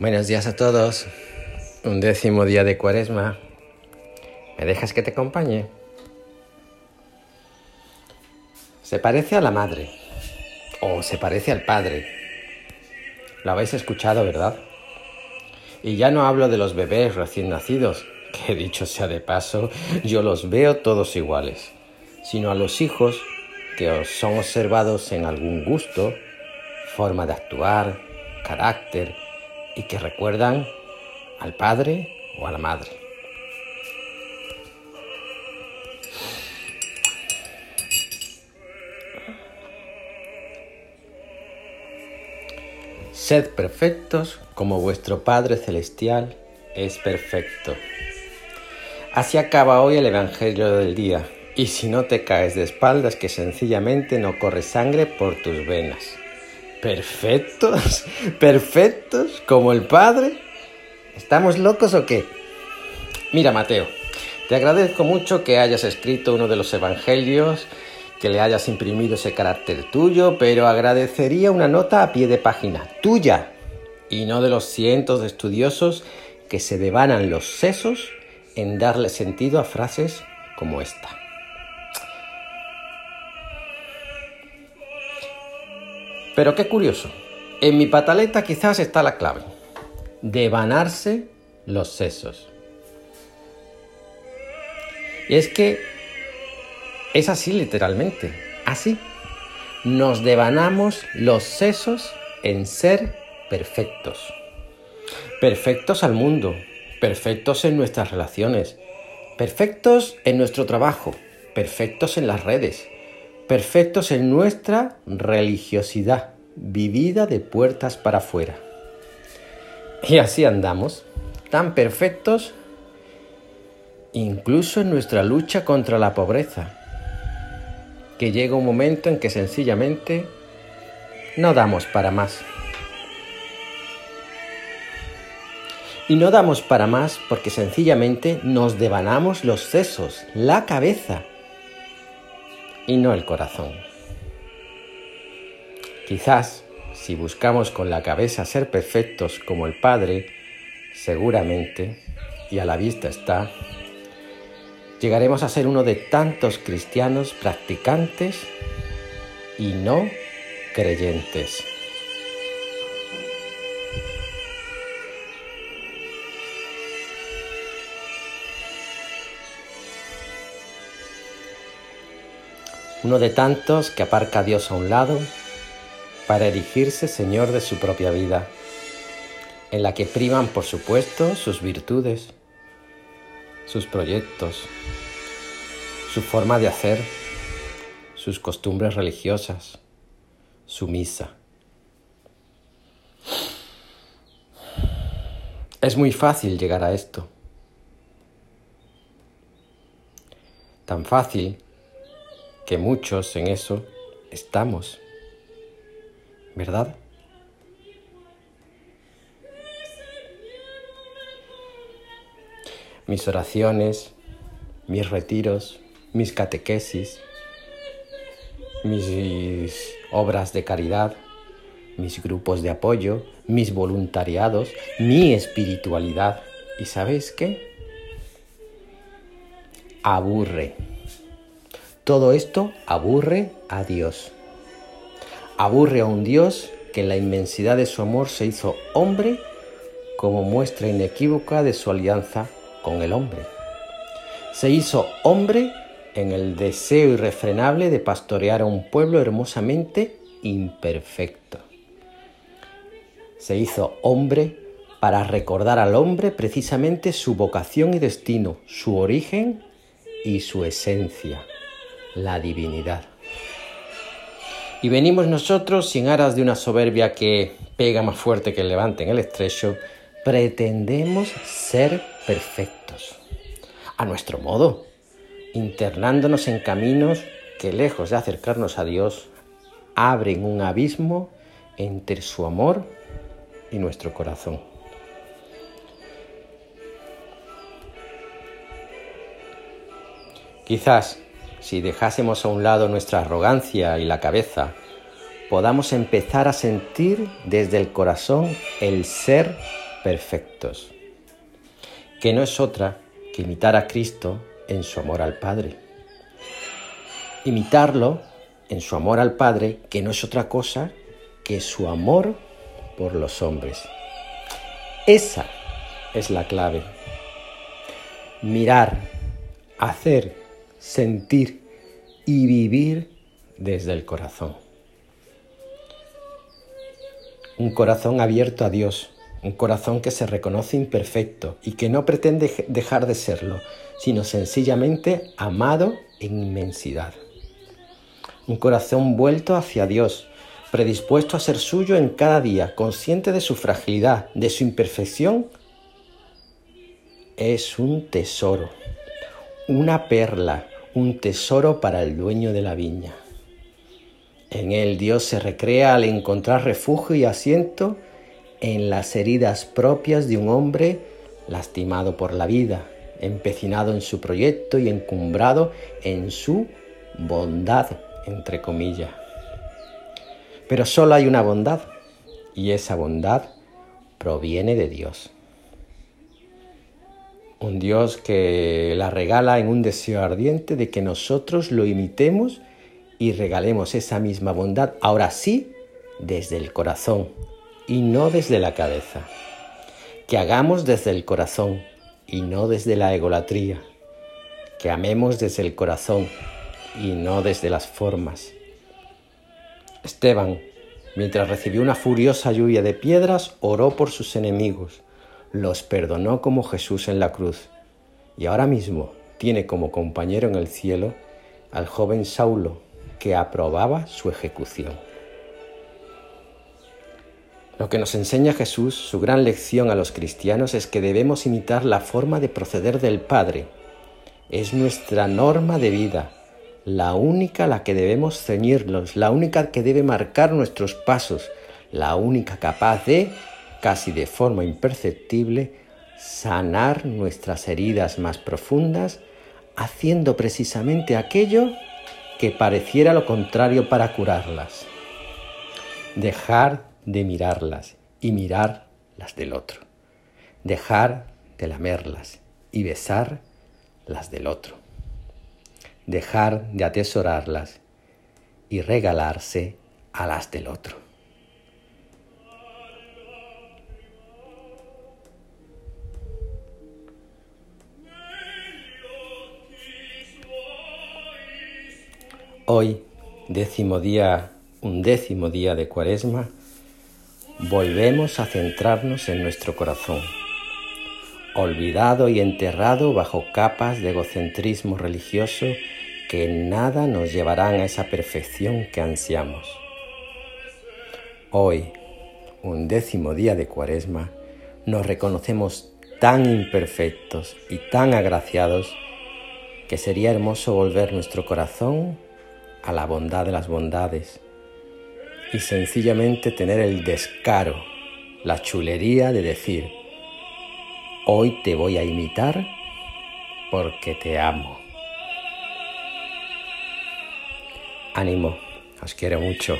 Buenos días a todos. Un décimo día de cuaresma. ¿Me dejas que te acompañe? Se parece a la madre. O se parece al padre. Lo habéis escuchado, ¿verdad? Y ya no hablo de los bebés recién nacidos, que dicho sea de paso, yo los veo todos iguales, sino a los hijos que son observados en algún gusto, forma de actuar, carácter, y que recuerdan al padre o a la madre. Sed perfectos como vuestro Padre Celestial es perfecto. Así acaba hoy el Evangelio del día. Y si no te caes de espaldas, que sencillamente no corre sangre por tus venas. ¿Perfectos? ¿Perfectos? ¿Como el Padre? ¿Estamos locos o qué? Mira, Mateo, te agradezco mucho que hayas escrito uno de los Evangelios, que le hayas imprimido ese carácter tuyo, pero agradecería una nota a pie de página, tuya, y no de los cientos de estudiosos que se devanan los sesos en darle sentido a frases como esta. Pero qué curioso, en mi pataleta quizás está la clave. Devanarse los sesos. Y es que es así literalmente, así. Nos devanamos los sesos en ser perfectos. Perfectos al mundo, perfectos en nuestras relaciones, perfectos en nuestro trabajo, perfectos en las redes, perfectos en nuestra religiosidad, vivida de puertas para afuera. Y así andamos, tan perfectos, incluso en nuestra lucha contra la pobreza, que llega un momento en que sencillamente no damos para más. Y no damos para más porque sencillamente nos devanamos los sesos, la cabeza, y no el corazón. Quizás, si buscamos con la cabeza ser perfectos como el Padre, seguramente, y a la vista está, llegaremos a ser uno de tantos cristianos practicantes y no creyentes. Uno de tantos que aparca a Dios a un lado para erigirse Señor de su propia vida, en la que priman, por supuesto, sus virtudes, sus proyectos, su forma de hacer, sus costumbres religiosas, su misa. Es muy fácil llegar a esto. Tan fácil que muchos en eso estamos, ¿verdad? Mis oraciones, mis retiros, mis catequesis, mis obras de caridad, mis grupos de apoyo, mis voluntariados, mi espiritualidad. ¿Y sabéis qué? Aburre. Todo esto aburre a Dios. Aburre a un Dios que en la inmensidad de su amor se hizo hombre como muestra inequívoca de su alianza con el hombre. Se hizo hombre en el deseo irrefrenable de pastorear a un pueblo hermosamente imperfecto. Se hizo hombre para recordar al hombre precisamente su vocación y destino, su origen y su esencia la divinidad. Y venimos nosotros, sin aras de una soberbia que pega más fuerte que el levante en el estrecho, pretendemos ser perfectos, a nuestro modo, internándonos en caminos que lejos de acercarnos a Dios, abren un abismo entre su amor y nuestro corazón. Quizás si dejásemos a un lado nuestra arrogancia y la cabeza, podamos empezar a sentir desde el corazón el ser perfectos, que no es otra que imitar a Cristo en su amor al Padre. Imitarlo en su amor al Padre, que no es otra cosa que su amor por los hombres. Esa es la clave. Mirar, hacer, sentir y vivir desde el corazón. Un corazón abierto a Dios, un corazón que se reconoce imperfecto y que no pretende dejar de serlo, sino sencillamente amado en inmensidad. Un corazón vuelto hacia Dios, predispuesto a ser suyo en cada día, consciente de su fragilidad, de su imperfección, es un tesoro, una perla, un tesoro para el dueño de la viña. En él Dios se recrea al encontrar refugio y asiento en las heridas propias de un hombre lastimado por la vida, empecinado en su proyecto y encumbrado en su bondad, entre comillas. Pero solo hay una bondad y esa bondad proviene de Dios. Un Dios que la regala en un deseo ardiente de que nosotros lo imitemos y regalemos esa misma bondad, ahora sí, desde el corazón, y no desde la cabeza. Que hagamos desde el corazón y no desde la egolatría. Que amemos desde el corazón y no desde las formas. Esteban, mientras recibió una furiosa lluvia de piedras, oró por sus enemigos, los perdonó como Jesús en la cruz y ahora mismo tiene como compañero en el cielo al joven Saulo que aprobaba su ejecución. Lo que nos enseña Jesús, su gran lección a los cristianos, es que debemos imitar la forma de proceder del Padre. Es nuestra norma de vida, la única a la que debemos ceñirnos, la única que debe marcar nuestros pasos, la única capaz de, casi de forma imperceptible, sanar nuestras heridas más profundas, haciendo precisamente aquello que pareciera lo contrario para curarlas. Dejar de mirarlas y mirar las del otro. Dejar de lamerlas y besar las del otro. Dejar de atesorarlas y regalarse a las del otro. Hoy, décimo día, un décimo día de cuaresma, volvemos a centrarnos en nuestro corazón, olvidado y enterrado bajo capas de egocentrismo religioso que nada nos llevarán a esa perfección que ansiamos. Hoy, un décimo día de cuaresma, nos reconocemos tan imperfectos y tan agraciados que sería hermoso volver nuestro corazón a la bondad de las bondades y sencillamente tener el descaro, la chulería de decir, hoy te voy a imitar porque te amo. Ánimo, os quiero mucho.